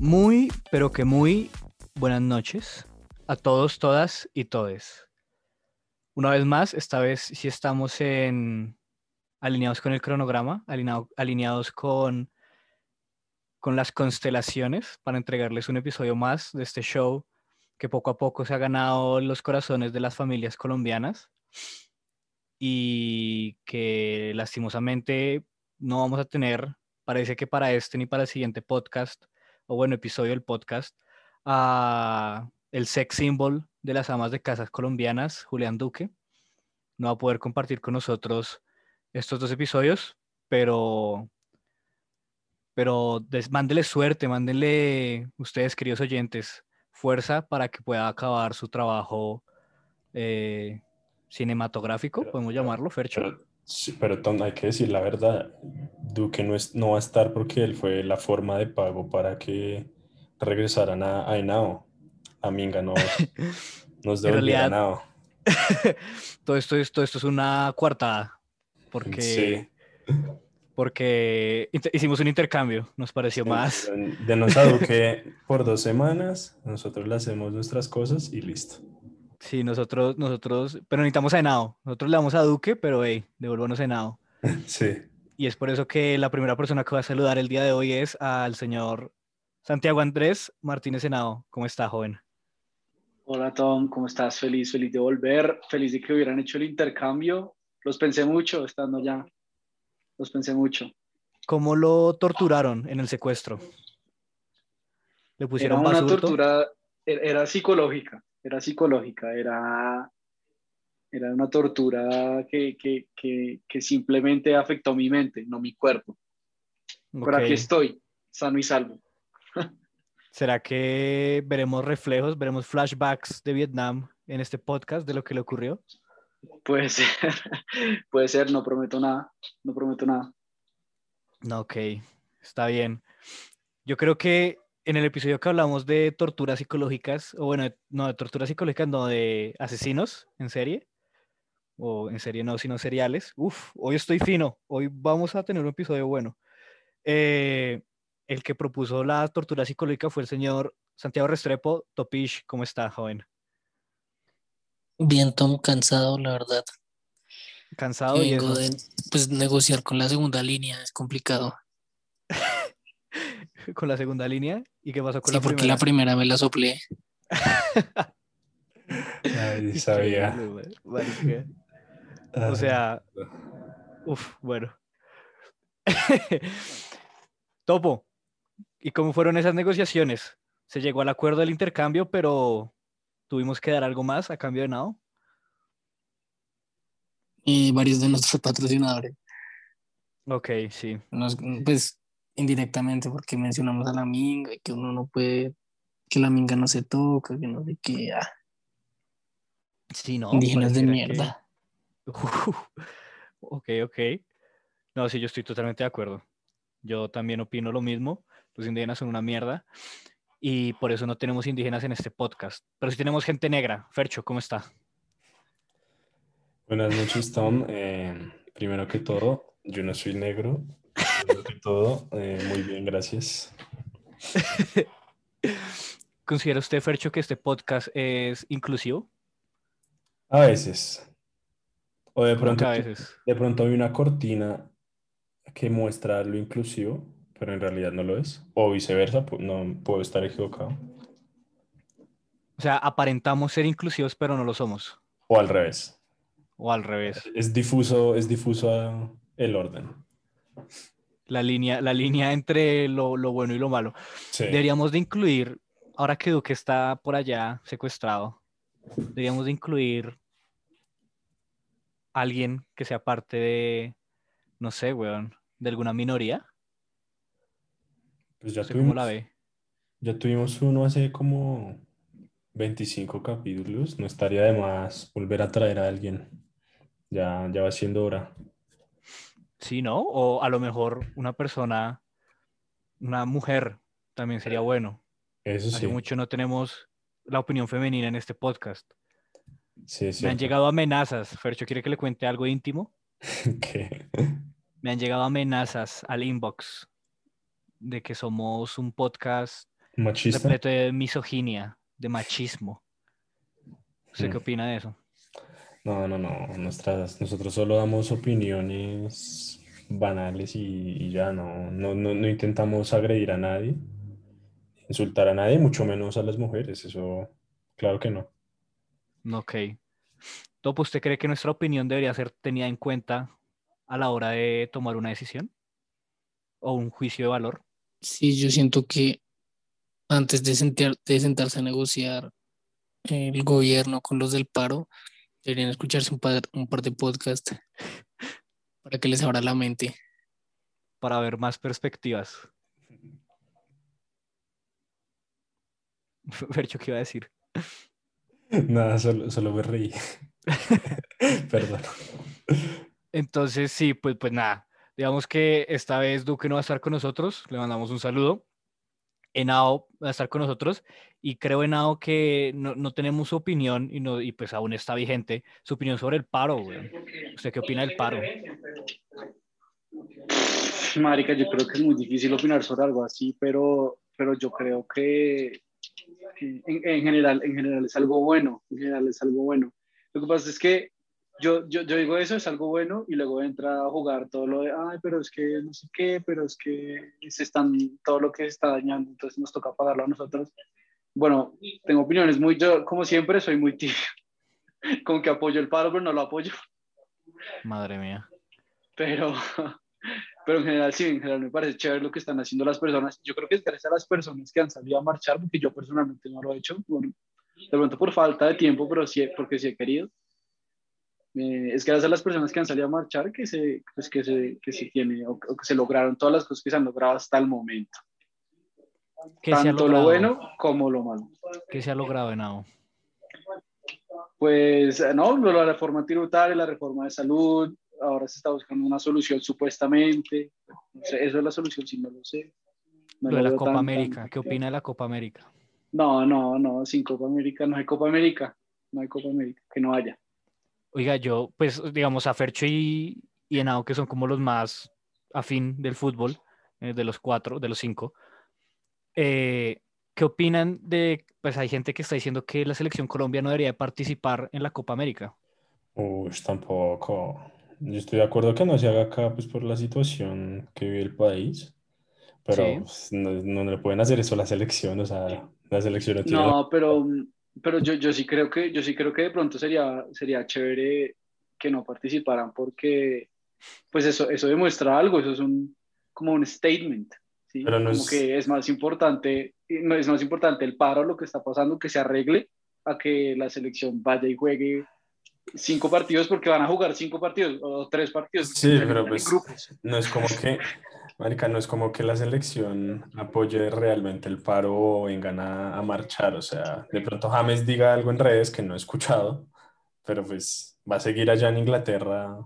Muy, pero que muy buenas noches a todos, todas y todes. Una vez más, esta vez sí estamos en alineados con el cronograma, alineado- alineados con, con las constelaciones para entregarles un episodio más de este show que poco a poco se ha ganado los corazones de las familias colombianas y que lastimosamente no vamos a tener, parece que para este ni para el siguiente podcast, o bueno, episodio del podcast, el sex symbol de las amas de casas colombianas, Julián Duque. No va a poder compartir con nosotros estos dos episodios, pero, pero mándenle suerte, mándenle ustedes, queridos oyentes, fuerza para que pueda acabar su trabajo eh, cinematográfico, Pero- podemos llamarlo, Fercho. Pero, sí, pero Tom, hay que decir la verdad. Duque no, es, no va a estar porque él fue la forma de pago para que regresaran a, a Henao. A Minga nos, nos realidad, Henao. todo, esto, es- todo esto es una coartada, porque, Sí. porque hicimos un intercambio, nos pareció más. Denos a Duque por dos semanas, nosotros le hacemos nuestras cosas y listo. Sí, nosotros, nosotros, pero necesitamos a Henao. Nosotros le damos a Duque, pero hey, devuélvanos a Henao. Sí. Y es por eso que la primera persona que voy a saludar el día de hoy es al señor Santiago Andrés Martínez Henao. ¿Cómo está, joven? Hola Tom, ¿cómo estás? Feliz, feliz de volver, feliz de que hubieran hecho el intercambio. Los pensé mucho estando allá, los pensé mucho. ¿Cómo lo torturaron en el secuestro? ¿Le Era pusieron una basurto? tortura, era, era psicológica, era psicológica, era, era una tortura que, que, que, que simplemente afectó mi mente, no mi cuerpo. Pero Ok. aquí estoy, sano y salvo. ¿Será que veremos reflejos, veremos flashbacks de Vietnam en este podcast de lo que le ocurrió? Puede ser, puede ser, no prometo nada, no prometo nada. Ok, está bien. Yo creo que en el episodio que hablamos de torturas psicológicas, o bueno, no de torturas psicológicas, no de asesinos en serie, o en serie no, sino seriales. Uf, hoy estoy fino, hoy vamos a tener un episodio bueno. Eh, el que propuso la tortura psicológica fue el señor Santiago Restrepo. Topish, ¿cómo está, joven? Bien, Tom, cansado, la verdad. ¿Cansado Que y vengo eso? de pues, negociar con la segunda línea, es complicado. con la segunda línea? ¿Y qué pasó con Sí, la porque primera? la primera me la soplé. Ay, sabía. O sea, Uf, bueno. Topo, ¿y cómo fueron esas negociaciones? Se llegó al acuerdo del intercambio, pero tuvimos que dar algo más a cambio de nada. Y varios de nuestros patrocinadores, Ok, sí. nos- pues indirectamente, porque mencionamos a la minga y que uno no puede, que la minga no se toca, que no sé qué. ah, Sí, no. indígenas de pareciera que- mierda. ok, ok. No, sí, yo estoy totalmente de acuerdo. Yo también opino lo mismo. Los indígenas son una mierda. Y por eso no tenemos indígenas en este podcast. Pero sí tenemos gente negra. Fercho, ¿cómo está? Buenas noches, Tom. Eh, primero que todo, yo no soy negro. Primero que todo, eh, muy bien, gracias. ¿Considera usted, Fercho, que este podcast es inclusivo? A veces. O de ¿Cómo pronto, que a veces? de pronto hay una cortina que muestra lo inclusivo, pero en realidad no lo es. O viceversa, no puedo estar equivocado. O sea, aparentamos ser inclusivos, pero no lo somos. O al revés. O al revés. Es difuso, es difuso el orden. La línea, la línea entre lo, lo bueno y lo malo. Sí. Deberíamos de incluir, ahora que Duque está por allá secuestrado, deberíamos de incluir alguien que sea parte de, no sé, weón, de alguna minoría. Pues ya No sé cómo la tuvimos, ve. ya tuvimos uno hace como 25 capítulos. No estaría de más volver a traer a alguien. Ya, ya va siendo hora. Sí, ¿no? O a lo mejor una persona, una mujer también sería bueno. Eso Hace sí. mucho no tenemos la opinión femenina en este podcast. Sí, es Me han llegado amenazas. Fercho, ¿quiere que le cuente algo íntimo? ¿Qué? Me han llegado amenazas al inbox de que somos un podcast ¿Machista? repleto de misoginia, de machismo. ¿Usted Mm. qué opina de eso? No, no, no. Nuestras, nosotros solo damos opiniones banales y, y ya no, no, no, no intentamos agredir a nadie, insultar a nadie, mucho menos a las mujeres. Eso, claro que no. Ok. Topo, ¿usted cree que nuestra opinión debería ser tenida en cuenta a la hora de tomar una decisión? ¿O un juicio de valor? Sí, yo siento que antes de, sentar- de sentarse a negociar el gobierno con los del paro, deberían escucharse un par, un par de podcasts para que les abra la mente. Para ver más perspectivas. Fercho, ¿qué iba a decir? Nada, solo, solo me reí. Perdón. Entonces, sí, pues, pues nada. Digamos que esta vez Duque no va a estar con nosotros. Le mandamos un saludo. Enao va a estar con nosotros. Y creo, Enao, que no, no tenemos su opinión y, no, y pues aún está vigente su opinión sobre el paro, güey. ¿Usted qué opina del paro? Marica, yo creo que es muy difícil opinar sobre algo así, pero, pero yo creo que en, en general, en general es algo bueno, en general es algo bueno. Lo que pasa es que yo, yo, yo digo eso, es algo bueno, y luego entra a jugar todo lo de, ay, pero es que no sé qué, pero es que se están, todo lo que se está dañando, entonces nos toca pagarlo a nosotros. Bueno, tengo opiniones muy, yo como siempre soy muy tibio, como que apoyo el paro, pero no lo apoyo Madre mía. pero, pero en general sí, en general me parece chévere lo que están haciendo las personas. Yo creo que es gracias a las personas que han salido a marchar, porque yo personalmente no lo he hecho, bueno, de pronto por falta de tiempo, pero sí, porque sí he querido. Eh, es gracias a las personas que han salido a marchar que se, pues que se, que se tiene, o, o que se lograron todas las cosas que se han logrado hasta el momento. ¿Qué se ha Tanto lo bueno como lo malo. ¿Qué se ha logrado, Enao? Pues eh, no, la reforma tributaria, la reforma de salud, ahora se está buscando una solución supuestamente. Eso es la solución, si no lo sé. No Lo de la Copa tan- América. tan- ¿Qué opina de la Copa América? No, no, no, sin Copa América, no hay Copa América, no hay Copa América, que no haya. Oiga, yo, pues, digamos, a Fercho y, y Henao, que son como los más afín del fútbol, eh, de los cuatro, de los cinco, eh, ¿qué opinan de, pues hay gente que está diciendo que la selección Colombia no debería de participar en la Copa América? Uy, tampoco. Yo estoy de acuerdo que no se haga acá pues por la situación que vive el país, pero Sí. pues, no, no le pueden hacer eso a la selección, o sea, la selección no tiene No, pero, pero yo, yo sí creo que, yo sí creo que de pronto sería, sería chévere que no participaran porque, pues eso, eso demuestra algo, eso es un, como un statement, ¿sí? Pero no como es- que es más importante, no es más importante el paro, lo que está pasando, que se arregle, a que la selección vaya y juegue cinco partidos porque van a jugar cinco partidos o tres partidos. Sí, pero pues grupos. no es como que, marica, no es como que la selección apoye realmente el paro o vengan a, a marchar, o sea, de pronto James diga algo en redes que no he escuchado, pero pues va a seguir allá en Inglaterra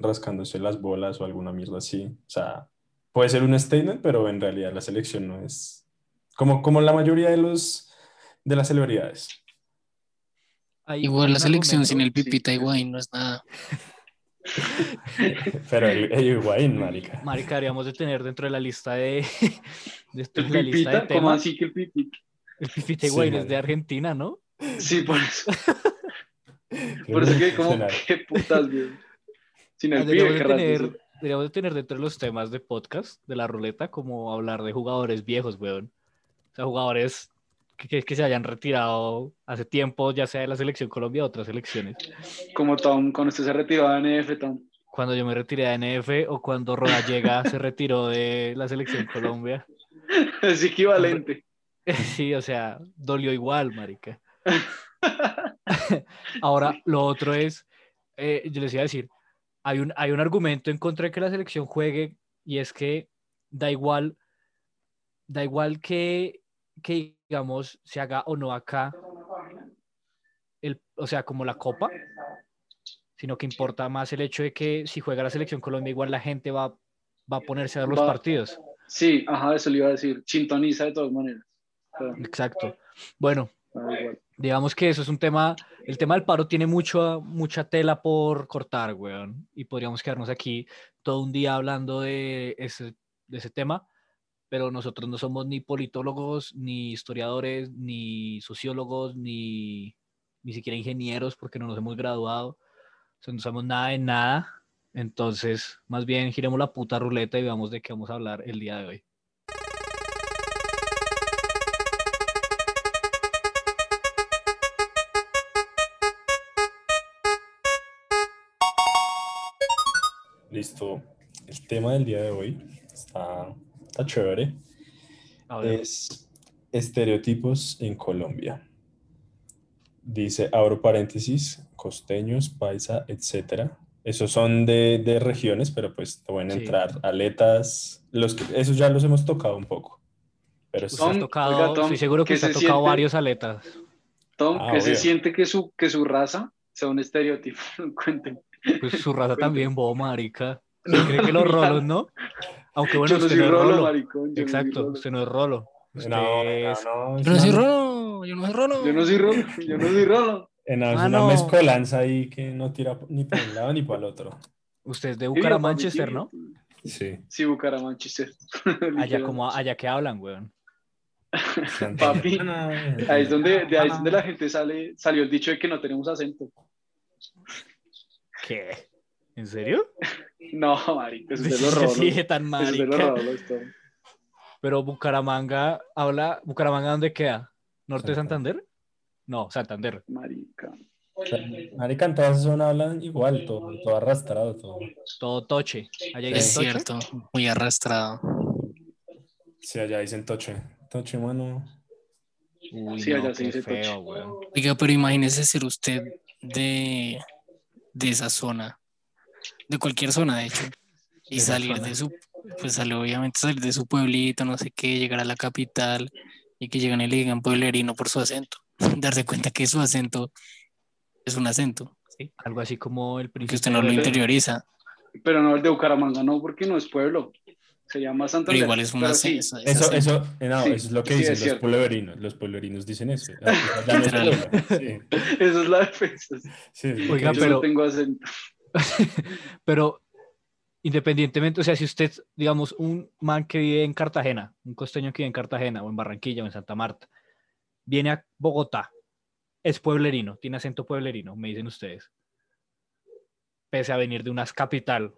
rascándose las bolas o alguna mierda así, o sea, puede ser un statement, pero en realidad la selección no es como, como la mayoría de los de las celebridades. Igual la selección sin el Pipita Higuaín no es nada. Pero el, el Higuaín, marica. Marica, deberíamos de tener dentro de la lista de, dentro El de la lista de ¿cómo así que el pipita? El Pipita Sí, Higuaín es marica. de Argentina, ¿no? Sí, por eso. Por eso que como, qué putas, güey. Sin el pibe, de, tener, deberíamos de tener dentro de los temas de podcast, de la ruleta, como hablar de jugadores viejos, weón. O sea, jugadores que, que- se hayan retirado hace tiempo, ya sea de la selección Colombia o otras selecciones. Como Tom, cuando usted se retiró de NF, Tom. Cuando yo me retiré de NF o cuando Rodallega se retiró de la selección Colombia. Es equivalente. Sí, o sea, dolió igual, marica. Ahora, lo otro es, eh, yo les iba a decir, hay un, hay un argumento en contra de que la selección juegue y es que da igual, da igual que, que digamos, se haga o no acá, el, o sea, como la copa, sino que importa más el hecho de que si juega la selección Colombia, igual la gente va, va a ponerse a ver los Va- partidos. Sí, ajá, eso le iba a decir. Sintoniza de todas maneras. Exacto. Bueno, igual. digamos que eso es un tema, el tema del paro tiene mucho, mucha tela por cortar, weón, y podríamos quedarnos aquí todo un día hablando de ese, de ese tema, pero nosotros no somos ni politólogos, ni historiadores, ni sociólogos, ni, ni siquiera ingenieros, porque no nos hemos graduado, o sea, no sabemos nada de nada, entonces, más bien giremos la puta ruleta y veamos de qué vamos a hablar el día de hoy. Listo. El tema del día de hoy está, está chévere. A ver, Es estereotipos en Colombia. Dice, abro paréntesis, costeños, paisa, etcétera. Esos son de, de regiones, pero pues te van a Sí. entrar aletas. Los que, esos ya los hemos tocado un poco. Pero sí, Tom, tocado, oiga, Tom, estoy seguro que ¿qué usted ha se tocado siente? varios aletas. Tom, Ah, que se obvio. siente que su, que su raza sea un estereotipo. Cuenten. Pues su raza también, bobo, marica. ¿Usted cree que los rolos, no? Aunque bueno, yo no usted soy no es rolo, rolo. maricón. Yo no Exacto, rolo. usted no es rolo. Usted no, es- no, Yo no soy rolo, yo no soy rolo. Yo no soy rolo. Yo no soy rolo. Enao es Ah, una no. mezcolanza ahí que no tira ni para un lado ni para el otro. usted es de Bucaramanchester, ¿no? Sí. Sí, Bucaramanchester. Allá como allá que hablan, weón. Papi, Ahí es donde, de ahí es donde la gente sale, salió el dicho de que no tenemos acento. ¿Qué? ¿En serio? No, marica, eso es de los rolos. Sí, tan Eso es de los marica. rolos, Tom. Pero Bucaramanga habla, Bucaramanga ¿dónde queda? ¿Norte de Santander. No, Santander. Marica. Marica, en toda esa zona hablan igual, todo, todo arrastrado, todo. Todo toche. Allá Es toche. cierto, muy arrastrado. Sí, allá dicen toche. Toche, mano. Uy, Sí, no, allá se dice toche. feo, weón. Oiga, pero imagínese ser usted de, de esa zona, de cualquier zona, de hecho, y salir zona. de su, pues sale obviamente salir de su pueblito, no sé qué, llegar a la capital y que llegan y le digan pueblerino por su acento. Darse cuenta que su acento es un acento, ¿sí? Algo así como el que príncipe usted no lo interioriza, Pero no el de Bucaramanga, no, porque no es pueblo. Se llama pero Santander. igual es un Pero acento. sí, es Eso, eso, eh, no, Sí, eso es lo que sí, dicen los pueblerinos. Los pueblerinos dicen eso. Ah, pues Esa es la defensa. Oiga, que Yo pero- no tengo acento. Pero independientemente, o sea, si usted, digamos, un man que vive en Cartagena, un costeño que vive en Cartagena o en Barranquilla o en Santa Marta, viene a Bogotá, es pueblerino, tiene acento pueblerino, me dicen ustedes. Pese a venir de una capital.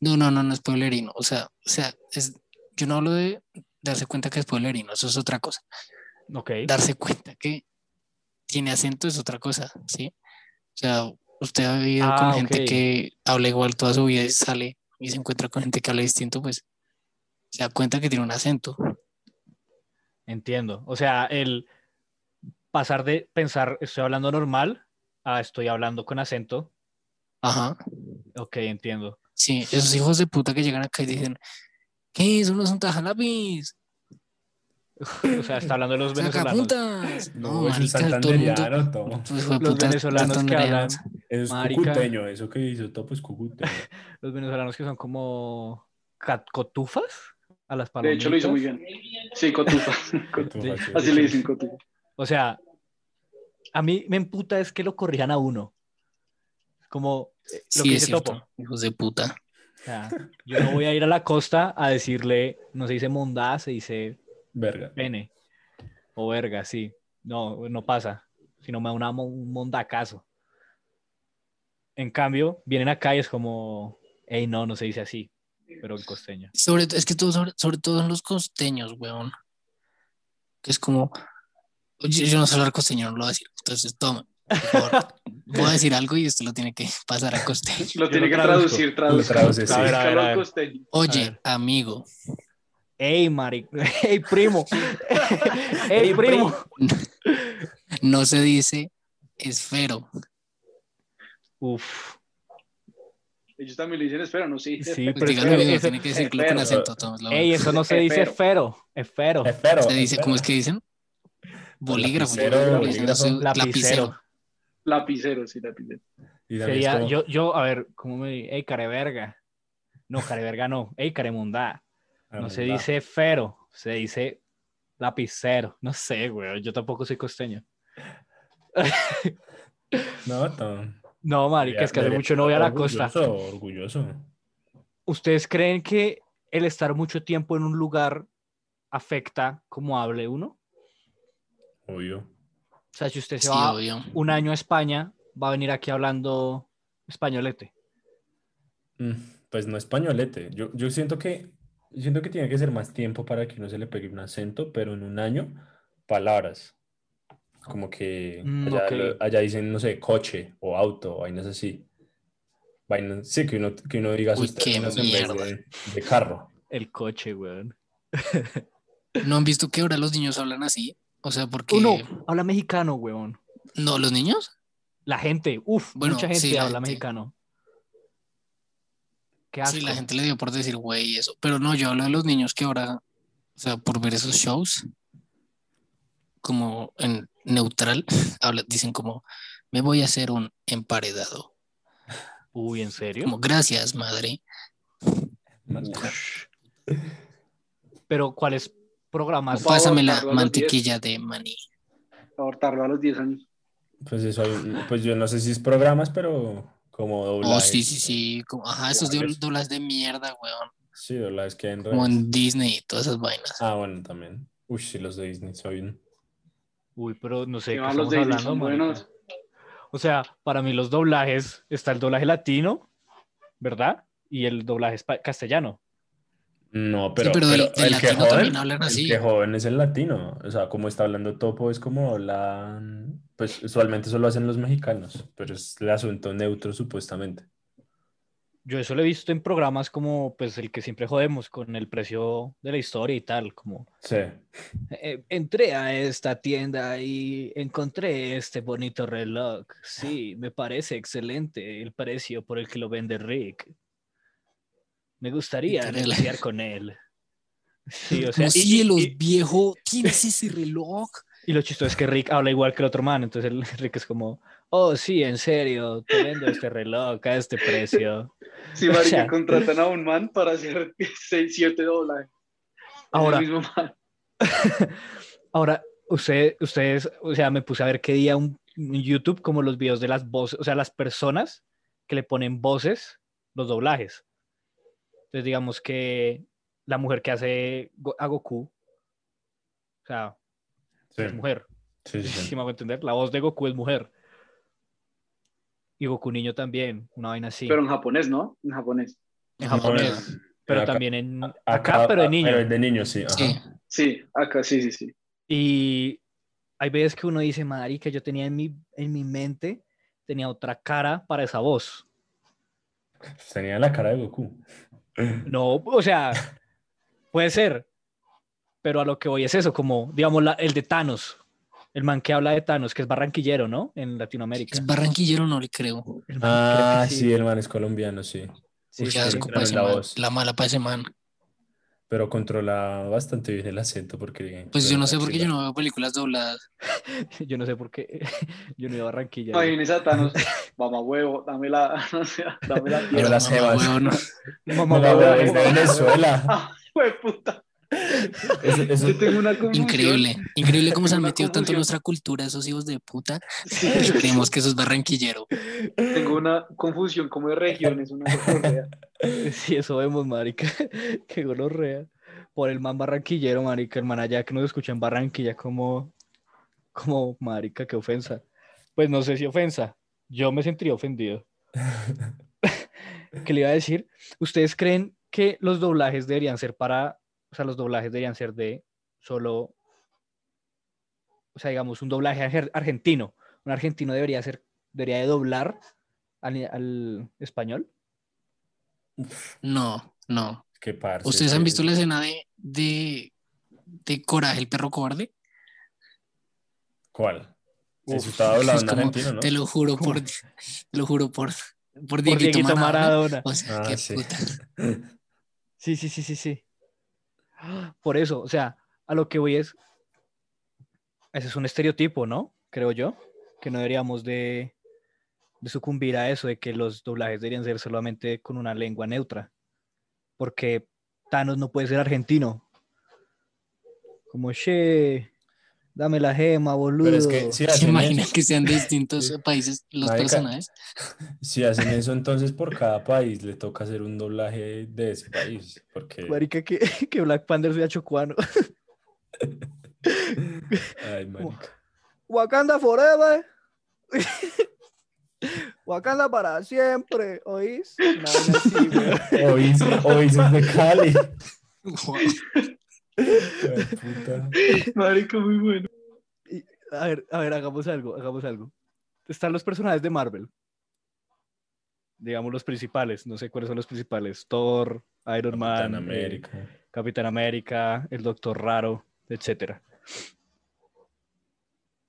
No, no, no, no es pueblerino. O sea, o sea, es, yo no hablo de darse cuenta que es pueblerino, eso es otra cosa. Ok. Darse cuenta que tiene acento es otra cosa, ¿sí? O sea, usted ha vivido Ah, con gente ok. que habla igual toda su vida y sale y se encuentra con gente que habla distinto, pues se da cuenta que tiene un acento. Entiendo. O sea, el pasar de pensar estoy hablando normal a estoy hablando con acento. Ajá. Ok, entiendo. Sí, esos hijos de puta que llegan acá y dicen, ¿qué? Eso no es un tajalapis. O sea, está hablando de los venezolanos. No, No, es el santanderiano, todo. De Los venezolanos que hablan, es Marica. cucuteño, eso que hizo todo pues cucuteño. los venezolanos que son como cat- cotufas a las De palomitas. hecho, lo hizo muy bien. Sí, cotufa. Cotufa, sí. Así le dicen cotufa. O sea, a mí me emputa es que lo corrijan a uno. Como eh, lo que Sí, es dice Topo. hijos de puta. O sea, yo no voy a ir a la costa a decirle, no se dice mondá, se dice Verga. pene o verga, sí. No, no pasa. Si no me da una, un mondacazo. En cambio, vienen acá y es como, hey, no, no se dice así, pero en costeño. Sobre, es que todo, sobre, sobre todo en los costeños, weón. Que es como, oye, yo no sé hablar costeño, no lo voy a decir. Entonces, toma, por favor, voy a decir algo y usted lo tiene que pasar a costeño. Lo Yo tiene lo que traducir, traduzca. traduce, sí. A ver, a ver, a ver. costeño. Oye, amigo, Hey, mari, hey, primo. hey, primo. no se dice esfero. Uf, Ellos también le dicen, espera, no sí. Sí, pero dígalo eso- tiene que decirlo con esfero. acento. Toma, lo- Ey, eso no se dice Esfero. esfero, esfero. Espero. se dice, ¿cómo es que dicen? Bolígrafo. Lapicero, bolígrafo. lapicero. Lapicero, sí, lapicero. Sería, como- yo, yo, a ver, ¿cómo me di? Ey, careverga. No, careverga no. Ey, caremundá. No se dice fero, se dice lapicero. No sé, güey. Yo tampoco soy costeño. No, Tom. No, marica, es que hace mucho no voy a la costa. Orgulloso. ¿Ustedes creen que el estar mucho tiempo en un lugar afecta cómo hable uno? Obvio. O sea, si usted se Sí, va obvio. un año a España, va a venir aquí hablando españolete. Mm, Pues no españolete. Yo, yo siento que siento que tiene que ser más tiempo para que uno se le pegue un acento, pero en un año, palabras. Como que Mm, allá, ok. lo- allá dicen, no sé, coche o auto, vainas así. Vainas, sí, que uno, que uno diga Uy, sus qué términos en vez de, de carro. El coche, weón. ¿No han visto que ahora los niños hablan así? O sea, porque... Uno habla mexicano, weón. No, los niños. La gente, uff, Bueno, mucha gente sí, la habla gente. mexicano. Qué asco. Sí, la gente le dio por decir güey y eso. Pero no, yo hablo de los niños que ahora, o sea, por ver esos shows, como en neutral, habla- dicen como, me voy a hacer un emparedado. Uy, ¿en serio? Como, gracias, madre. Pero ¿cuáles programas? Pásame la mantequilla de maní. Abortarlo a los 10 años. Pues eso, pues yo no sé si es programas, pero como doblajes. Oh, sí, sí, sí. Como, ajá, esos Doblajes. doblas de mierda, weón. Sí, doblajes que hay en Como en Disney y todas esas vainas. Ah, bueno, también. Uy, sí, los de Disney soy un... Uy, pero no sé Que qué los estamos de Disney, hablando, son buenos. O sea, para mí los doblajes, está el doblaje latino, ¿verdad? Y el doblaje castellano. No, pero, pero el- pero el que latino joden, también hablan así. El que joven es el latino. O sea, como está hablando Topo, es como la... Pues usualmente eso lo hacen los mexicanos, pero es el asunto neutro supuestamente. Yo eso lo he visto en programas como pues el que siempre jodemos con el precio de la historia y tal, como Sí. eh, entré a esta tienda y encontré este bonito reloj. Sí, me parece excelente el precio por el que lo vende Rick. Me gustaría negociar con él. Sí, o sea, y- y- cielos, y- viejo, ¿tienes ese reloj? Y lo chistoso es que Rick habla igual que el otro man, entonces el Rick es como, oh sí, en serio, te vendo este reloj a este precio. Sí, O marica, sea- contratan a un man para hacer 6, 7 dólares. Ahora, ahora, usted, ustedes, o sea, me puse a ver qué día un, un YouTube como los videos de las voces, o sea, las personas que le ponen voces, los doblajes. Entonces, digamos que la mujer que hace a Goku, o sea, Sí, es mujer, sí, sí, sí. me hago entender, la voz de Goku es mujer. Y Goku niño también, una vaina así. Pero en japonés, ¿no? En japonés. en japonés, pero acá- también en acá, Acá, pero de ah, niño. Pero de niño, sí. ajá. Sí. Sí, acá sí, sí, sí. Y hay veces que uno dice, marica, yo tenía en mi, en mi mente, tenía otra cara para esa voz. Tenía la cara de Goku. No, o sea, puede ser, pero a lo que voy es eso, como, digamos, la- el de Thanos, el man que habla de Thanos, que es barranquillero, ¿no? En Latinoamérica. Es barranquillero, no le creo. Ah, sí, el man es colombiano, sí. Uy, asco ese la man, voz. La mala para ese man. Pero controla bastante bien el acento porque... Pues yo no sé por qué yo no veo películas dobladas. Yo no sé por qué, yo no a Barranquilla. Imagínese a Thanos, mamá huevo, dame la, no sé, dame la Pero las mamá, huevo, no. Mamá, No, huevo, es de Venezuela. Ah, puta. Eso- eso- Yo tengo una confusión. Increíble, increíble cómo se han metido tanto en nuestra cultura esos hijos de puta. Sí, Creemos que eso es barranquillero. tengo una confusión como de regiones, una cosa Sí, eso vemos, marica. Qué gonorrea. Por el man barranquillero, marica, el man allá que nos escucha en Barranquilla, como, como, marica, qué ofensa. Pues no sé si ofensa. Yo me sentiría ofendido. ¿Qué le iba a decir? ¿Ustedes creen que los doblajes deberían ser para, o sea, los doblajes deberían ser de solo, o sea, digamos, un doblaje arge- argentino? ¿Un argentino debería ser, debería de doblar al, al español? No, no. Qué parce, ¿Ustedes han visto la escena de, de, de Coraje, el perro cobarde? ¿Cuál? Uf, Eso estaba hablando Es como, ¿no? Te lo juro por, te lo juro por, por Por Dieguito, Dieguito Maradona. Maradona. O sea, Ah, qué sí. puta. Sí, sí, sí, sí, sí. Por eso, o sea, a lo que voy es, ese es un estereotipo, ¿no? Creo yo. que no deberíamos de, de sucumbir a eso, de que los doblajes deberían ser solamente con una lengua neutra. Porque Thanos no puede ser argentino. Como, che, dame la gema, boludo. Pero es que si ¿Se imaginan eso, que sean de distintos países los Marica, personajes? si hacen eso, entonces por cada país le toca hacer un doblaje de ese país. Porque, Marica, que, que Black Panther sea chocuano. ay, marica. Wakanda forever. Wakanda para siempre, ¿oís? Vaina así, weón. Oís, oís es de Cali. Puta. Marica, muy bueno. Y, a ver, a ver, hagamos algo, hagamos algo. Están los personajes de Marvel. Digamos los principales, no sé cuáles son los principales. Thor, Iron Man, Capitán eh, América. Capitán América, el Doctor Raro, etcétera.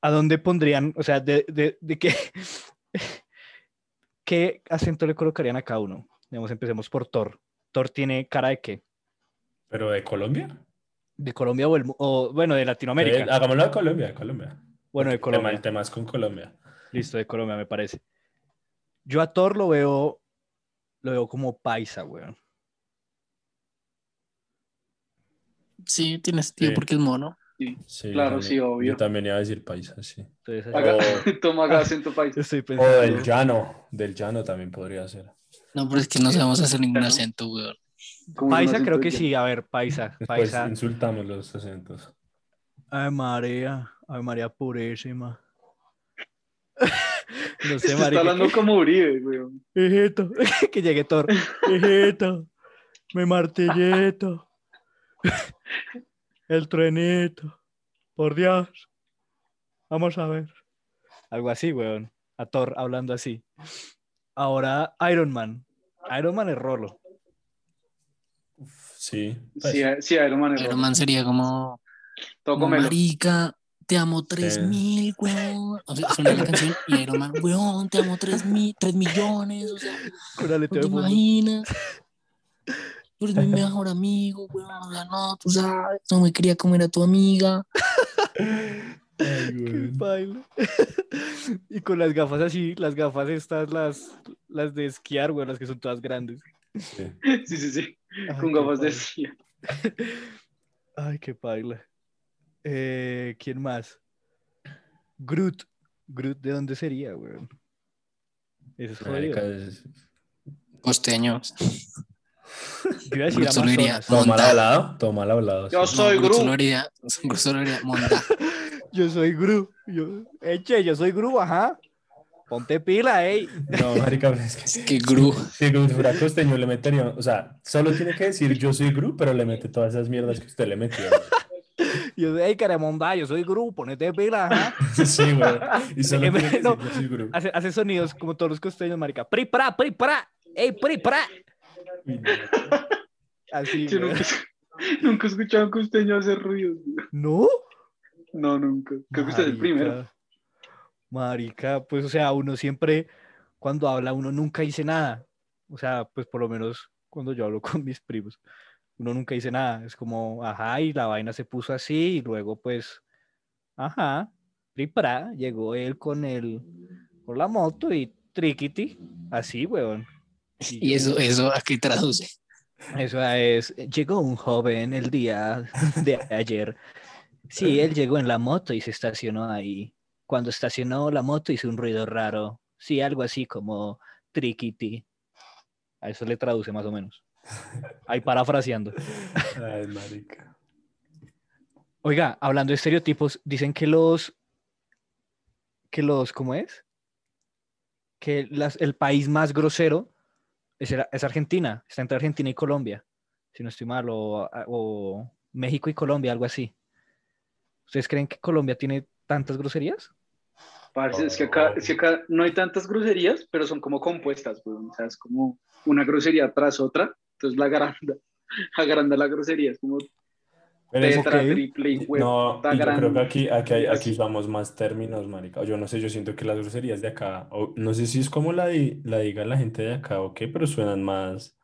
¿A dónde pondrían, o sea, de, de, de qué, qué acento le colocarían a cada uno? Digamos, empecemos por Thor. ¿Thor tiene cara de qué? ¿Pero de Colombia? ¿De Colombia o, el o, bueno, de Eh, Latinoamérica? hagámoslo de Colombia, de Colombia. Bueno, de El tema- Colombia. El tema es con Colombia. Listo, de Colombia, me parece. Yo a Thor lo veo, lo veo como paisa, weón. Sí, tiene sentido Sí. porque es mono. Sí. Claro, también- sí, obvio. Yo también iba a decir paisa, sí. Entonces, Oh. Toma haga acento país. estoy O del llano, del llano también podría ser. No, pero es que no sabemos hacer ningún acento, weón. Paisa creo que sí, a ver, paisa, Después paisa. insultamos los acentos. Ay, María, ay, María purísima. no sé, está marica, hablando que- como Uribe, weón. Hijito, que llegue Thor. Hijito, mi martillito. El trenito. Por Dios. Vamos a ver. Algo así, weón. A Thor hablando así. Ahora, Iron Man. Iron Man es Rolo. Sí. pues, Sí, sí, Iron Man es Iron. Man sería como, Todo marica, te amo tres Sí. mil, weón. O sea, suena la canción y Iron Man, weón, te amo tres, mil, tres millones, o sea, Con no te imaginas. Tú eres mi mejor amigo, weón, o sea, no, tú sabes, no me quería comer a tu amiga. ay, Qué baila. y con las gafas así, las gafas estas, las, las de esquiar, weón, las que son todas grandes. Sí. Sí, sí, sí. Ay, Con qué gafas de paila. esquí. Ay, qué paila. Eh, ¿Quién más? Groot. Groot, ¿de dónde sería, weón? Eso es jodido. Es- Costeño. Yo iba a decir Groot solo iría, mal Monta. hablado, todo mal hablado. Yo sí. soy Groot Groot. solo iría, Groot solo iría, monta. Yo soy Groot. Yo, eche, yo soy Groot, ajá. Ponte pila, ey. No, marica, es que Es que Gru, si Groot fuera costeño le metería, o sea, solo tiene que decir yo soy Groot, pero le mete todas esas mierdas que usted le metió. Yo soy, ey, Caramonda, yo soy Groot, ponete pila, ajá. Sí, güey. Y solo tiene que no. decir yo soy Groot. Hace, hace sonidos como todos los costeños, marica. Pri, pra, pri, pra. Ey, pri, pra. Así, Yo nunca, nunca he escuchado a un costeño hacer ruidos. güey. ¿No? No, nunca. Creo que usted es el primero. Marica. Pues, o sea, uno siempre, cuando habla, uno nunca dice nada. O sea, pues por lo menos cuando yo hablo con mis primos, uno nunca dice nada. Es como, ajá, y la vaina se puso así, y luego, pues, ajá, pripra, llegó él con el, con la moto y triquiti, así, weón. y eso, eso, ¿a qué traduce? Eso es, llegó un joven el día de ayer. Sí, él llegó en la moto y se estacionó ahí. Cuando estacionó la moto hizo un ruido raro. Sí, algo así como triquiti. A eso le traduce más o menos. Ahí parafraseando. Ay, marica. Oiga, hablando de estereotipos, dicen que los, que los, ¿cómo es? Que las, el país más grosero es Argentina, está entre Argentina y Colombia, si no estoy mal, o, o México y Colombia, algo así. ¿Ustedes creen que Colombia tiene tantas groserías? Parce, es, que acá, es que acá no hay tantas groserías, pero son como compuestas, weón. O sea, es como una grosería tras otra. Entonces la agranda, agranda la grosería. Es como Pero tetra, triple y. No, yo creo que aquí, aquí, hay- aquí usamos más términos, marica. Yo no sé, yo siento que las groserías de acá, o no sé si es como la, di- la diga la gente de acá o qué, pero suenan más,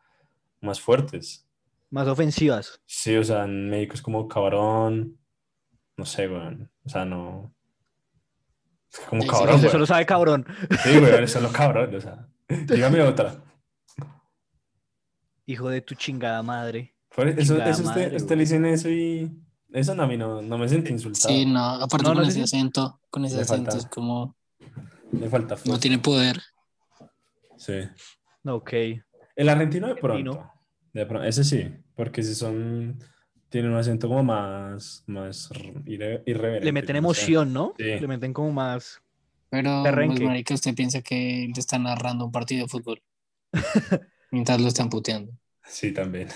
más fuertes. Más ofensivas. Sí, o sea, en México es como cabrón, no sé, weón. O sea, no. Como Sí, cabrón, Eso solo sabe cabrón. Sí, güey, eso es lo cabrón, o sea. Dígame otra. Hijo de tu chingada madre. Por eso, Chingada eso usted, madre, usted le dicen eso y eso no, a mí no, no me sentí insultado. Sí, no, aparte No, con no ese acento, con ese Le acento falta- es como Le falta no tiene poder. Sí. Ok. El argentino de pronto. Argentino. De pronto. Ese sí, porque si son. Tienen un acento como más. más irre- irreverente. Le meten emoción, ¿no? Sí. Le meten como más. Pero, pues, marica, usted piensa que le está narrando un partido de fútbol mientras lo están puteando. Sí, también.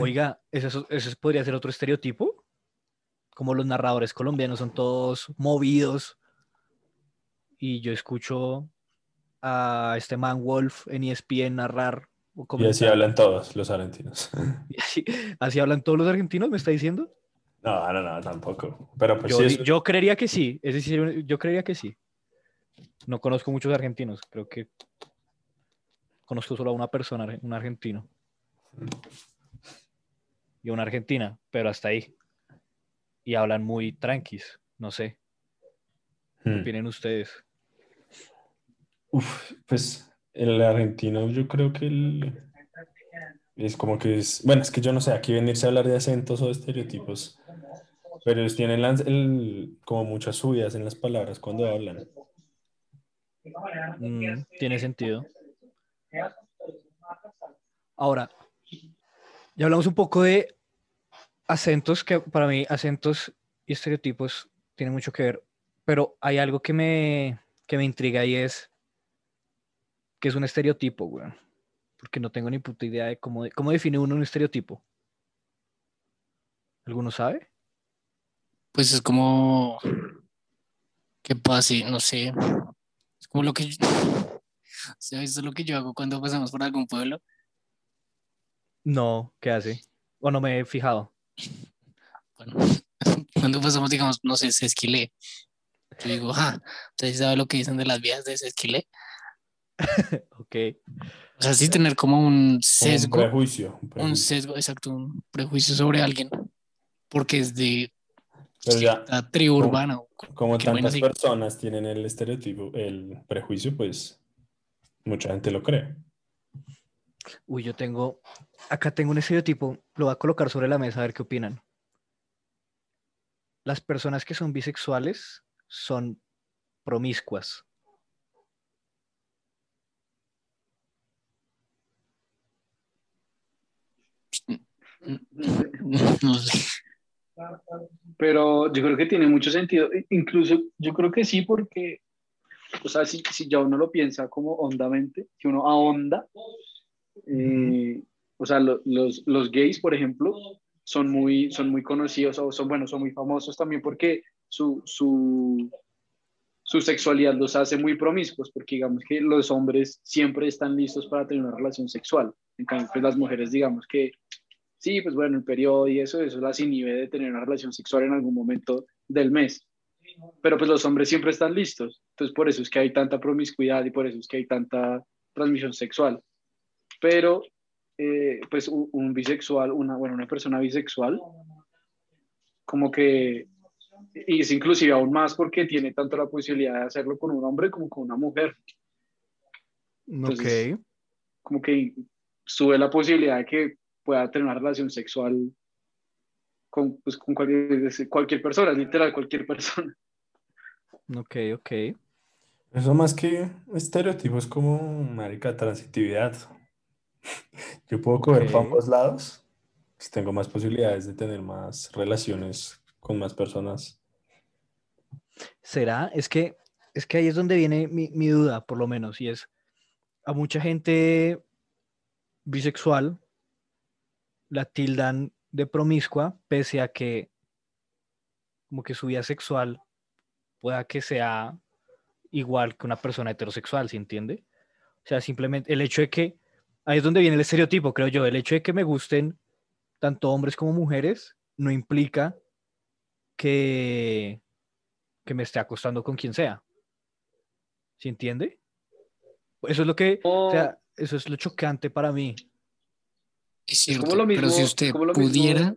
Oiga, ¿eso, eso podría ser otro estereotipo? Como los narradores colombianos son todos movidos. Y yo escucho a este man Wolf en ESPN narrar. Y así hablan todos los argentinos. Así, así hablan todos los argentinos, ¿me está diciendo? No, no, no, tampoco. Pero pues Yo, sí, creería que sí. Es decir, yo creería que sí. No conozco muchos argentinos. Creo que conozco solo a una persona, un argentino. Y una argentina, pero hasta ahí. Y hablan muy tranquis. No sé. ¿Qué Hmm. opinen ustedes? Uf, pues el argentino, yo creo que el- es como que es. Bueno, es que yo no sé, aquí venirse a hablar de acentos o de estereotipos. Pero ellos tienen el- como muchas subidas en las palabras cuando hablan. Mm, tiene sentido. Ahora, ya hablamos un poco de acentos, que para mí acentos y estereotipos tienen mucho que ver, pero hay algo que me, que me intriga y es que es un estereotipo, güey. Porque no tengo ni puta idea de cómo, cómo define uno un estereotipo. ¿Alguno sabe? Pues es como que pase, no sé. Es como lo que yo, ¿sabes? Eso es lo que yo hago cuando pasamos por algún pueblo. No, ¿qué hace? O no me he fijado. Bueno, cuando pasamos, digamos, no sé, se esquilé. Yo digo, ah, ¿ustedes saben lo que dicen de las vías de ese esquilé? Ok. O sea, sí tener como un sesgo, prejuicio. un sesgo, exacto, un prejuicio sobre alguien. Porque es de Pero ya, la tribu como- urbana. como tantas personas tienen el estereotipo, el prejuicio, pues mucha gente lo cree. Uy, yo tengo, acá tengo un estereotipo, lo voy a colocar sobre la mesa a ver qué opinan. Las personas que son bisexuales son promiscuas. Pero yo creo que tiene mucho sentido. Incluso yo creo que sí, porque, o sea, si, si ya uno lo piensa como hondamente, si uno ahonda, eh, o sea, lo- los, los gays, por ejemplo, son muy, son muy conocidos o son, bueno, son muy famosos también porque su, su, su sexualidad los hace muy promiscuos, porque digamos que los hombres siempre están listos para tener una relación sexual. En cambio, pues las mujeres, digamos que Sí, pues bueno, el periodo y eso, eso las inhibe de tener una relación sexual en algún momento del mes. Pero pues los hombres siempre están listos. Entonces por eso es que hay tanta promiscuidad y por eso es que hay tanta transmisión sexual. Pero eh, pues un, un bisexual, una, bueno, una persona bisexual, como que, y es inclusive aún más porque tiene tanto la posibilidad de hacerlo con un hombre como con una mujer. Entonces, ok. Como que sube la posibilidad de que pueda tener una relación sexual con, pues, con cualquier, cualquier persona, literal, cualquier persona. Ok, ok. Eso más que estereotipo es como, marica, transitividad. Yo puedo coger para Ok. ambos lados, pues tengo más posibilidades de tener más relaciones con más personas. ¿Será? Es que, es que ahí es donde viene mi, mi duda, por lo menos, y es a mucha gente bisexual la tildan de promiscua, pese a que como que su vida sexual pueda que sea igual que una persona heterosexual, ¿se entiende? O sea, simplemente el hecho de que, ahí es donde viene el estereotipo, creo yo, el hecho de que me gusten tanto hombres como mujeres no implica que, que me esté acostando con quien sea. ¿Se entiende? Eso es lo que, o sea, eso es lo chocante para mí. Es cierto, como lo pero si mismo- usted como lo mismo- pudiera,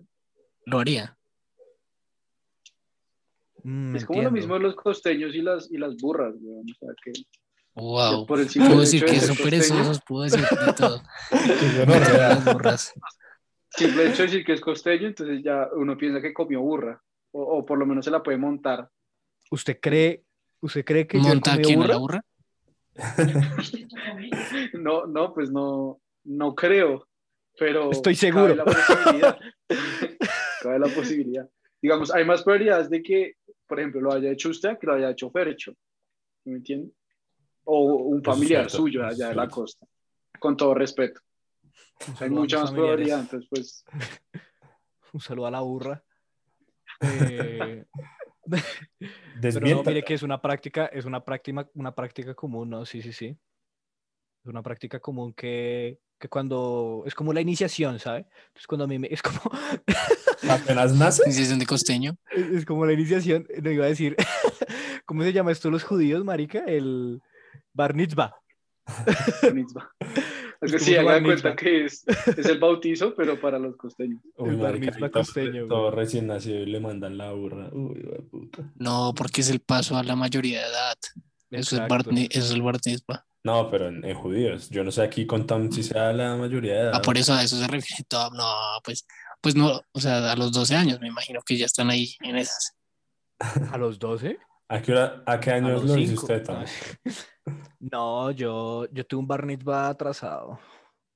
lo haría. Mm, Es como lo mismo de los costeños y las, y las burras, weón. O sea, que Wow. por el Puedo hecho decir de que ser son perezosos, puedo decir de todo. Qué gonorrea. Las burras. simple hecho de decir que es costeño, entonces ya uno piensa que comió burra. O, o por lo menos se la puede montar. ¿Usted cree, usted cree que yo ¿Monta comido quién a burra? la burra? No, no, pues no, no creo. Pero Estoy seguro. Cabe la posibilidad. cabe la posibilidad. Digamos, hay más probabilidades de que, por ejemplo, lo haya hecho usted que lo haya hecho Fercho. ¿Me entiende? O un Eso es familiar cierto, suyo allá de la costa. Con todo respeto. Hay mucha más familiares. probabilidad. Entonces, pues, Un saludo a la burra. Eh, pero no, mire que es una práctica, es una práctica, una práctica común, ¿no? Sí, sí, sí. Es una práctica común que, que cuando es como la iniciación, ¿sabe? Entonces cuando a mí me, es como, Apenas nace. Iniciación de costeño. es es como la iniciación, no iba a decir, ¿cómo se llama esto los judíos, marica? El bar mitzvah. Es que sí, un haga de bar cuenta que es, es el bautizo, pero para los costeños. Uy, El bar mitzvah costeño, Todo güey. recién nacido y le mandan la burra. Uy, hijo de puta. No, porque es el paso a la mayoría de edad. Eso es, eso es el Bar Mitzvah. No, pero en, en judíos. Yo no sé aquí con Tom si sea la mayoría de edad. Ah, por eso a eso se refiere. No, pues, pues no, o sea, a los 12 años me imagino que ya están ahí en esas. ¿A los 12? ¿A qué, hora- a qué A años los lo usted, Tom? No, yo, yo tuve un bar mitzvah atrasado.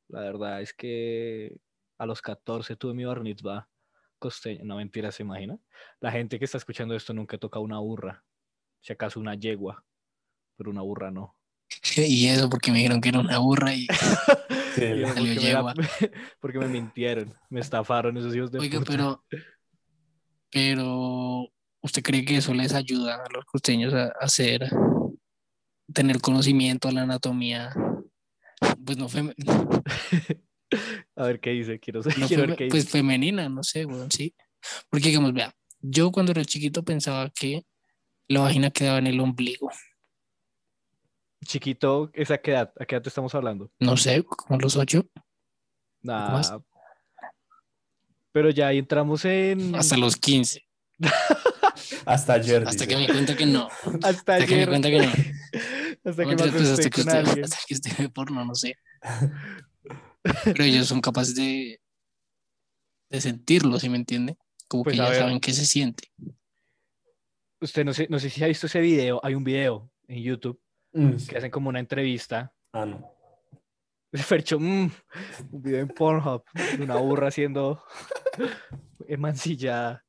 La verdad es que a los 14 tuve mi bar mitzvah costeño. No, mentira, ¿se imagina? La gente que está escuchando esto nunca toca una burra. Si acaso una yegua, pero una burra no. Y eso porque me dijeron que era una burra y Sí, Y porque, me la- porque me mintieron, me estafaron esos hijos de Oiga, puta. pero, pero, ¿usted cree que eso les ayuda a los costeños a a hacer, tener conocimiento a la anatomía? Pues no, fem- A ver qué dice, quiero, saber- no quiero fem- ver qué pues dice. femenina, no sé, weón, sí. Porque digamos, vea, yo cuando era chiquito pensaba que la vagina quedaba en el ombligo. Chiquito, ¿esa qué edad? ¿A qué edad te estamos hablando? No sé, como los ocho, más? Nah, Pero ya ahí entramos en... hasta los 15. Hasta ayer. Hasta dice. que me di cuenta que no. Hasta Hasta que me cuenta que no. Hasta que mentiras, pues, hasta que usted, hasta que usted ve porno, no sé. Pero ellos son capaces de, de sentirlo, ¿sí me entiende? Como Pues, que ya ver. saben qué se siente. Usted no sé, no sé si ha visto ese video. Hay un video en YouTube Mm, sí. que hacen como una entrevista. Ah, no. Fercho, mm, un video en Pornhub de una burra haciendo emancillada.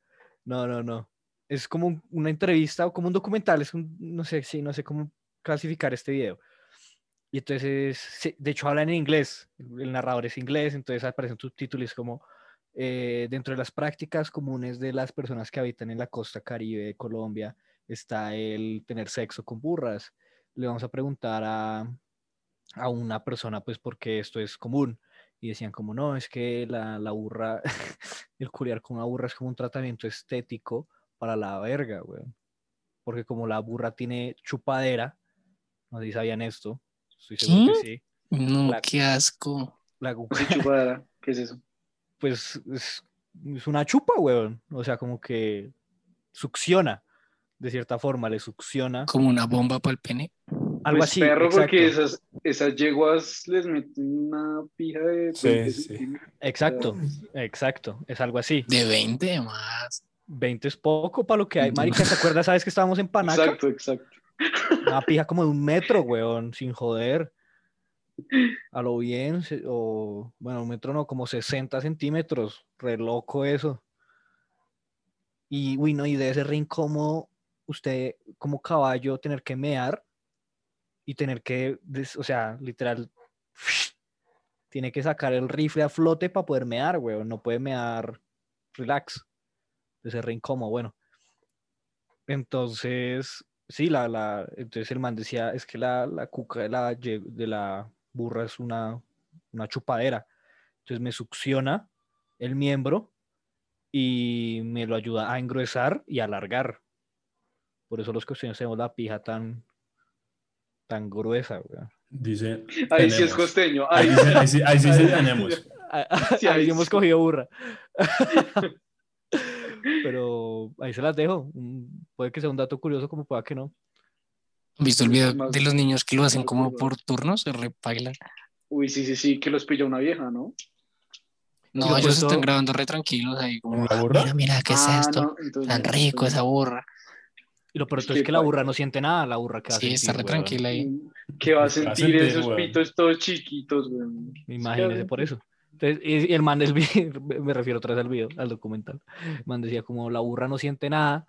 No, no, no. Es como un- una entrevista o como un documental. Es un, no sé, sí, no sé cómo clasificar este video. Y entonces, de hecho, hablan en inglés. El el narrador es inglés, entonces aparecen subtítulos como eh, dentro de las prácticas comunes de las personas que habitan en la costa caribe de Colombia está el tener sexo con burras. Le vamos a preguntar a, a una persona, pues, porque esto es común. Y decían como, no, es que la, la burra, el culiar con una burra es como un tratamiento estético para la verga, weón. Porque como la burra tiene chupadera, no sé si sabían esto, estoy seguro que sí. No, La- qué asco. La, gu- ¿Qué chupadera? ¿Qué es eso? pues es, es una chupa, weón. O sea, como que succiona, de cierta forma, le succiona. Como una bomba para el pene. Algo Pues así. perro, porque exacto. esas, esas yeguas les meten una pija de Sí, 20 sí. centímetros. Exacto, exacto, es algo así. De 20 más. 20 es poco para lo que hay. Marica, ¿te acuerdas? ¿Sabes que estábamos en Panaca? Exacto, exacto. Una pija como de un metro, weón, sin joder. A lo bien, o bueno, un metro no, como 60 centímetros. Re loco eso. Y, uy, no, y debe ser re incómodo usted como caballo tener que mear y tener que, o sea, literal, tiene que sacar el rifle a flote para poder mear, weón. No puede mear relax. Debe ser re incómodo, bueno. Entonces, sí, la, la, entonces el man decía, es que la, la cuca de la, de la burra es una, una chupadera. Entonces me succiona el miembro y me lo ayuda a engruesar y alargar. Por eso los costeños tenemos la pija tan, tan gruesa, weón. Dice. Ahí sí es costeño. Ahí, Ahí, ahí sí, ahí sí, sí tenemos. Ah, Sí, ahí ahí hemos sí. cogido burra. pero ahí se las dejo. Puede que sea un dato curioso, como pueda que no. ¿Han visto el Sí, video de los niños que lo hacen como por turnos? Se repaila. Uy, sí, sí, sí, que los pilla una vieja, ¿no? No, ellos están grabando re tranquilos ahí como, ¿Con la "Ah, burra? mira, mira, ¿qué es Ah, esto? no, entonces Tan rico entonces esa burra. Y lo peor es que la burra no siente nada, la burra que va a Sí, está sentir, re weón. tranquila ahí. ¿Qué va a Va a sentir esos weón. pitos todos chiquitos, güey? Imagínese por eso. Entonces, y, y el man del video, me refiero otra vez al video, al documental. El man decía como la burra no siente nada,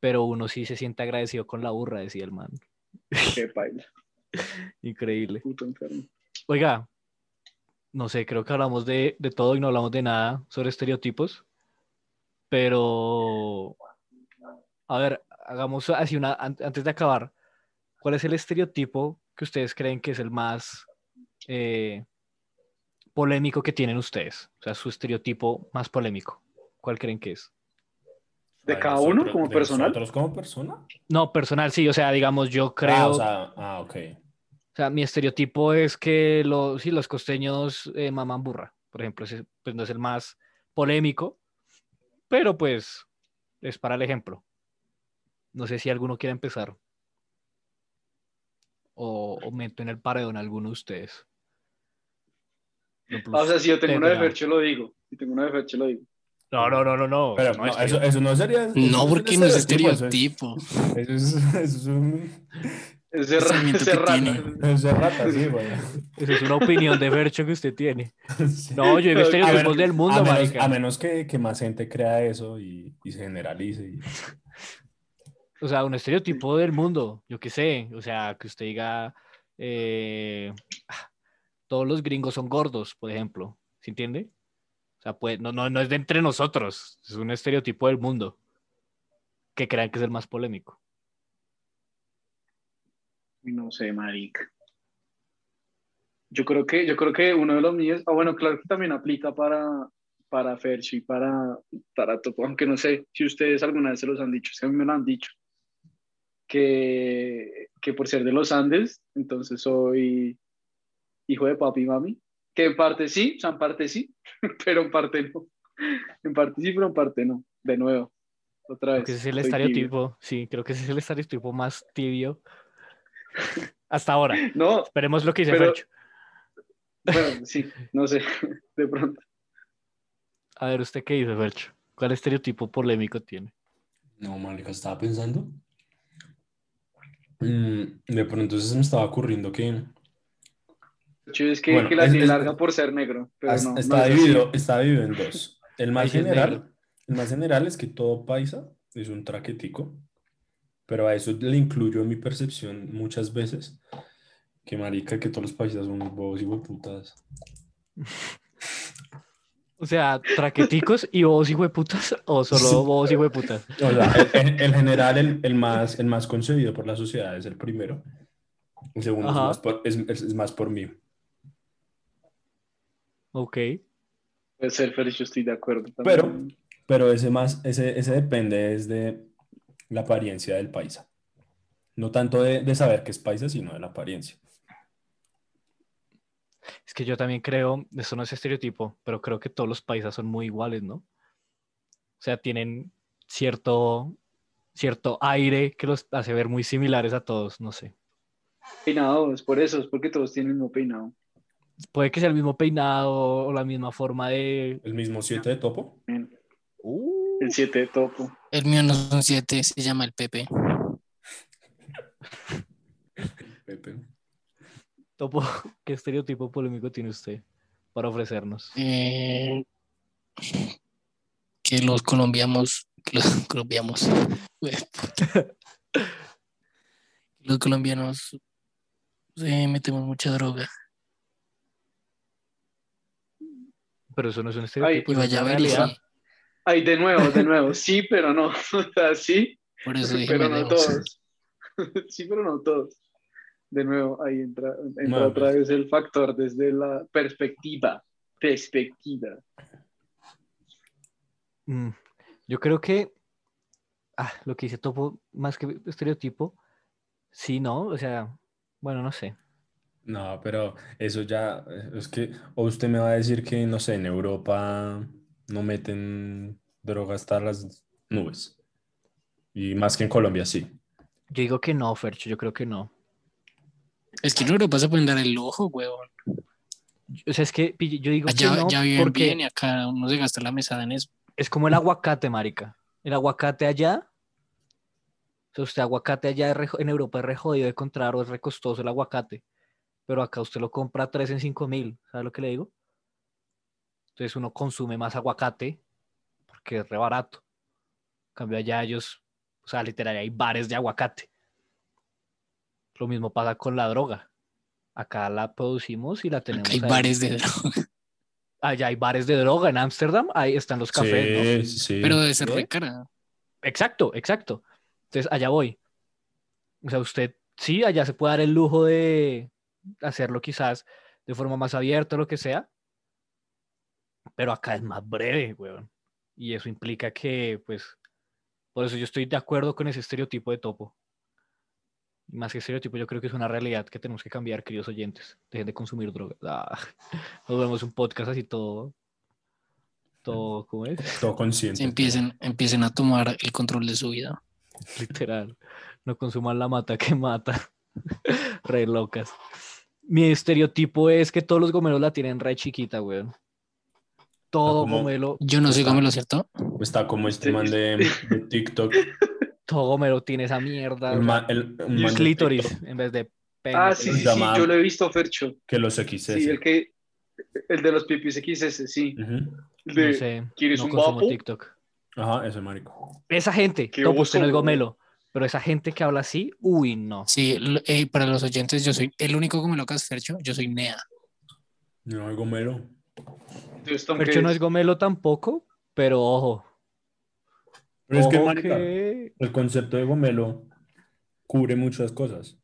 pero uno sí se siente agradecido con la burra, decía el man. Qué paila, Increíble. puto enfermo. Oiga, no sé, creo que hablamos de, de todo y no hablamos de nada sobre estereotipos, pero a ver, hagamos así una, an- antes de acabar, ¿cuál es el estereotipo que ustedes creen que es el más eh, polémico que tienen ustedes? O sea, su estereotipo más polémico. ¿Cuál creen que es? ¿De cada uno como de personal? ¿Nosotros como persona? No, personal, sí, o sea, digamos, yo creo, Ah, o sea, ah, ok. mi estereotipo es que los, sí, los costeños eh, maman burra, por ejemplo, ese pues no es el más polémico, pero pues es para el ejemplo. No sé si alguno quiere empezar. O, o meto en el paredón a alguno de ustedes. No, Ah, o sea, si yo tengo una de. Fercho, lo digo. Si tengo una de Fercho, lo digo. no, no, no, no, no. Pero no, no, es que- eso, eso no sería. No, porque no es estereotipo, estereotipo. Eso es, eso es un. Ese, es rata, sí, güey. Eso es una opinión de Bercho que usted tiene. Sí. No, yo he visto del mundo, a menos, a menos que, que más gente crea eso y, y se generalice. y- O sea, un estereotipo del mundo, yo qué sé, o sea, que usted diga, eh, ah, todos los gringos son gordos, por ejemplo, ¿se entiende? O sea, pues, no, no, no es de entre nosotros, es un estereotipo del mundo que crean que es el más polémico. No sé, marica. Yo creo que, yo creo que uno de los míos, ah, bueno, claro que también aplica para, para Fercho y para, para Topo, aunque no sé si ustedes alguna vez se los han dicho, que a mí me lo han dicho, que, que por ser de los Andes, entonces soy hijo de papi y mami, que en parte sí, o sea, en parte sí, pero en parte no. En parte sí, pero en parte no. De nuevo, otra vez. Creo que ese es el tibio. estereotipo, sí, creo que ese es el estereotipo más tibio hasta ahora. No, Esperemos lo que dice Pero- Fercho. bueno, sí, no sé, de pronto. A ver, ¿usted qué dice, Fercho? ¿Cuál estereotipo polémico tiene? No, marica, estaba pensando. Mm, de pronto se me estaba ocurriendo que Yo es que, Bueno, que la es- tiene es- larga por ser negro, pero no, no está, es así. dividido, está dividido en dos. El más general, el más general es que todo paisa es un traquetico, pero a eso le incluyo en mi percepción muchas veces que marica, que todos los paisas son bobos y hueputas. O sea, traqueticos y bobos y hueputas, o solo bobos y hueputas. O sea, el general, el, el más, el más concebido por la sociedad es el primero. El segundo es más, por, es- es- es más por mí. Ok. Puede ser, pero yo estoy de acuerdo. Pero, también. pero ese, más, ese, ese depende es de la apariencia del paisa. No tanto de, de saber que es paisa, sino de la apariencia. Es que yo también creo, eso no es estereotipo, pero creo que todos los paisas son muy iguales, ¿no? O sea, tienen cierto, cierto aire que los hace ver muy similares a todos, no sé. Peinado, es por eso, es porque todos tienen el mismo peinado. Puede que sea el mismo peinado o la misma forma de... El mismo 7 de topo. Uh, El 7 de topo. El mío no son siete, se llama el Pepe. Pepe. Topo, ¿qué estereotipo polémico tiene usted para ofrecernos? Eh, que los colombianos, que los colombianos, los colombianos eh, metemos mucha droga. Pero eso no es un estereotipo. Y eso es vaya realidad. sí, Ay, de nuevo, de nuevo. Sí, pero no. O sea, sí, por eso dije pero no todos. Sí, pero no todos. De nuevo, ahí entra, entra No, otra vez el factor desde la perspectiva. Perspectiva. Mm, Yo creo que ah, lo que dice Topo, más que estereotipo, sí, ¿no? O sea, bueno, no sé. No, pero eso ya es que, o usted me va a decir que, no sé, en Europa no meten droga está a las nubes. Y más que en Colombia, sí. Yo digo que no, Fercho, yo creo que no. Es que en Europa se pueden dar el lujo, huevón. O sea, es que yo digo Allá que no ya viven porque bien y acá uno se gasta la mesada en eso. es como el aguacate, marica. El aguacate allá, o sea, usted aguacate allá en Europa es re jodido de encontrar o es re costoso el aguacate. Pero acá usted lo compra a 3 en 5 mil, ¿sabe lo que le digo? Entonces uno consume más aguacate porque es re barato. En cambio allá ellos, o sea, literal, hay bares de aguacate. Lo mismo pasa con la droga. Acá la producimos y la tenemos. Acá hay ahí. bares de droga. Allá hay bares de droga en Ámsterdam, ahí están los cafés, ¿no? sí, sí, sí. Pero debe ser ¿Eh? re cara. Exacto, exacto. Entonces, allá voy. O sea, usted sí, allá se puede dar el lujo de hacerlo quizás de forma más abierta o lo que sea, pero acá es más breve, weón. Y eso implica que, pues, por eso yo estoy de acuerdo con ese estereotipo de topo. Y Más que estereotipo, yo creo que es una realidad que tenemos que cambiar, queridos oyentes. Dejen de consumir drogas. Ah, nos vemos un podcast así todo. Todo, ¿cómo es? Todo consciente. Empiecen, empiecen a tomar el control de su vida. Literal. No consuman la mata que mata. re locas. Mi estereotipo es que todos los gomelos la tienen re chiquita, weón. Todo como- gomelo, Yo no soy gomelo, ¿cierto? Está como este man de, de TikTok. Todo gomelo tiene esa mierda. El man- el- clítoris en vez de pene. Ah, sí, sí, sí, yo lo he visto, Fercho. Que los XS. Sí, el que, el de los pipis XS, sí. Ujú. El No de, sé. ¿quieres no un vapo? TikTok. Ajá, ese marico. Esa gente, Qué topo, usted no es oso, gomelo. Pero esa gente que habla así, uy, no. Sí, eh, para los oyentes, yo soy el único gomelo que has Fercho, yo soy Nea. No, el gomelo. Entonces, ¿Tom Fercho no es? es gomelo tampoco, pero ojo. Pero es que, marica, que- el concepto de gomelo cubre muchas cosas.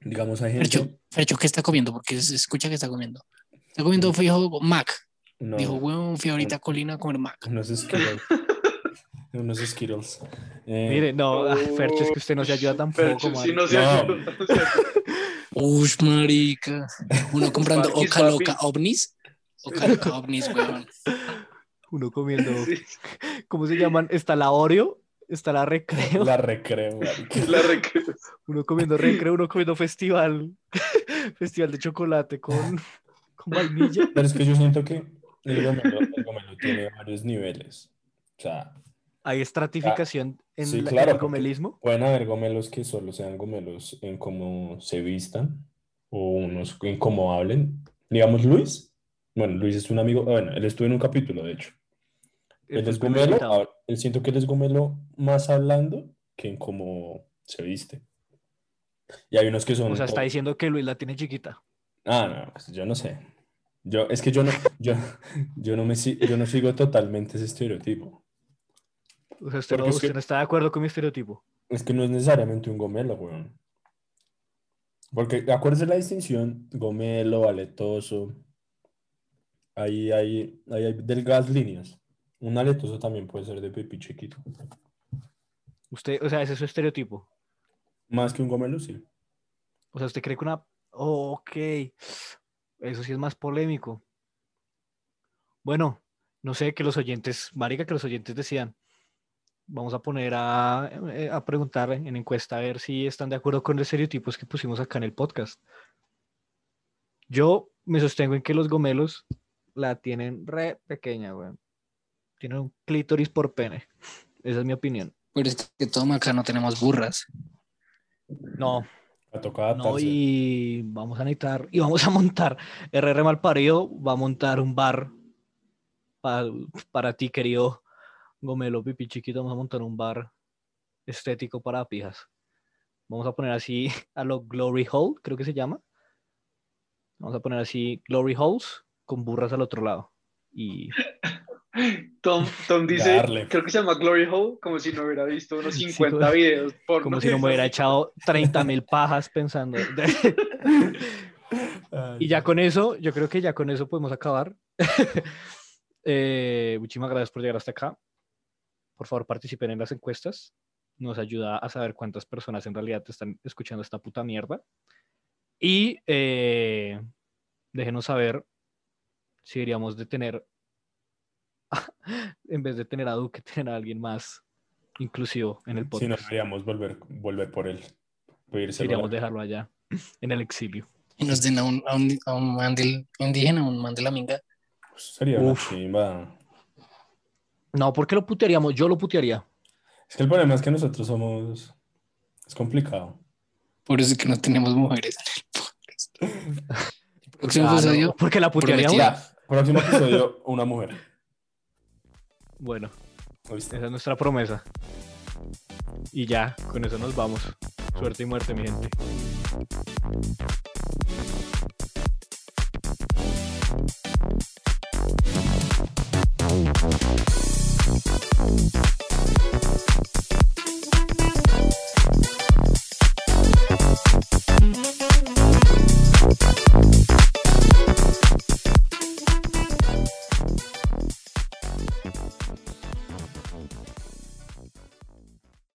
Digamos, hay gente. Fercho, Fercho, ¿qué está comiendo? Porque se escucha que está comiendo. Está comiendo, fijo, Mac. No, Dijo, huevón, fui ahorita a Colina a comer Mac. unos Skittles. unos Skittles. Eh, Mire, no, ah, Fercho, es que usted no se ayuda tampoco, Fercho, sí, marica. no se No. ayuda, no. Ush, marica. Uno comprando Oca Loca ovnis. Oca Loca ovnis, huevón. Uno comiendo. Sí, ¿Cómo se llaman? Está la Oreo, está la Recreo. La recreo, la recreo. Uno comiendo Recreo, uno comiendo Festival. Festival de chocolate con, con vainilla. Pero es que yo siento que el gomelo, el gomelo tiene varios niveles. O sea, Hay estratificación en, sí, la- en claro, el gomelismo. pueden haber gomelos que solo sean gomelos en cómo se vistan o unos en cómo hablen. Digamos, Luis. Bueno, Luis es un amigo. Bueno, él estuvo en un capítulo, de hecho. Él Esto es gomelo. ahora, Él siento que él es gomelo más hablando que en cómo se viste. Y hay unos que son. O sea, está diciendo que Luis la tiene chiquita. Ah, no, pues yo no sé. Yo, es que yo no, yo, yo no me yo no sigo totalmente ese estereotipo. O sea, usted, no, usted que- no está de acuerdo con mi estereotipo. Es que no es necesariamente un gomelo, weón. Porque acuérdese la distinción, gomelo, aletoso. Ahí hay, ahí hay delgadas líneas. Un aletoso también puede ser de pipí chiquito. Usted, o sea, ese es su estereotipo. Más que un gomelo, sí. O sea, usted cree que una. Oh, ok. Eso sí es más polémico. Bueno, no sé, que los oyentes, marica, que los oyentes decían. Vamos a poner a, eh, a preguntar en encuesta a ver si están de acuerdo con los estereotipos que pusimos acá en el podcast. Yo me sostengo en que los gomelos la tienen re pequeña, weón. Tienen un clítoris por pene. Esa es mi opinión. Pero es que toma, acá no tenemos burras. No, A tocar No, y vamos a necesitar, y vamos a montar, RR Malparido va a montar un bar pa- para ti, querido Gomelo Pipi Chiquito, vamos a montar un bar estético para pijas. Vamos a poner así a lo Glory Hole, creo que se llama. Vamos a poner así Glory Holes con burras al otro lado. Y Tom, Tom dice, Darle. creo que se llama Glory Hole, como si no hubiera visto unos Sí, 50 como- videos por como si no me hubiera echado 30 mil pajas pensando. Ay, Y ya con eso, yo creo que ya con eso podemos acabar. Eh, muchísimas gracias por llegar hasta acá. Por favor, participen en las encuestas. Nos ayuda a saber cuántas personas en realidad están escuchando esta puta mierda. Y eh, déjenos saber si deberíamos de tener en vez de tener a Duque, tener a alguien más inclusivo en el Si no, podcast. deberíamos volver, volver por él. Deberíamos dejarlo allá, en el exilio. Y nos den a un, a un, a un man del indígena, a un man de la minga. Sería una Uf. chimba. No, ¿por qué lo putearíamos? Yo lo putearía. Es que el problema es que nosotros somos... Es complicado. Por eso es que no tenemos mujeres podcast. Ah, no, episodio, porque la putearíamos. Próximo episodio, una mujer. Bueno, esa es nuestra promesa. Y ya, con eso nos vamos. Suerte y muerte, mi gente.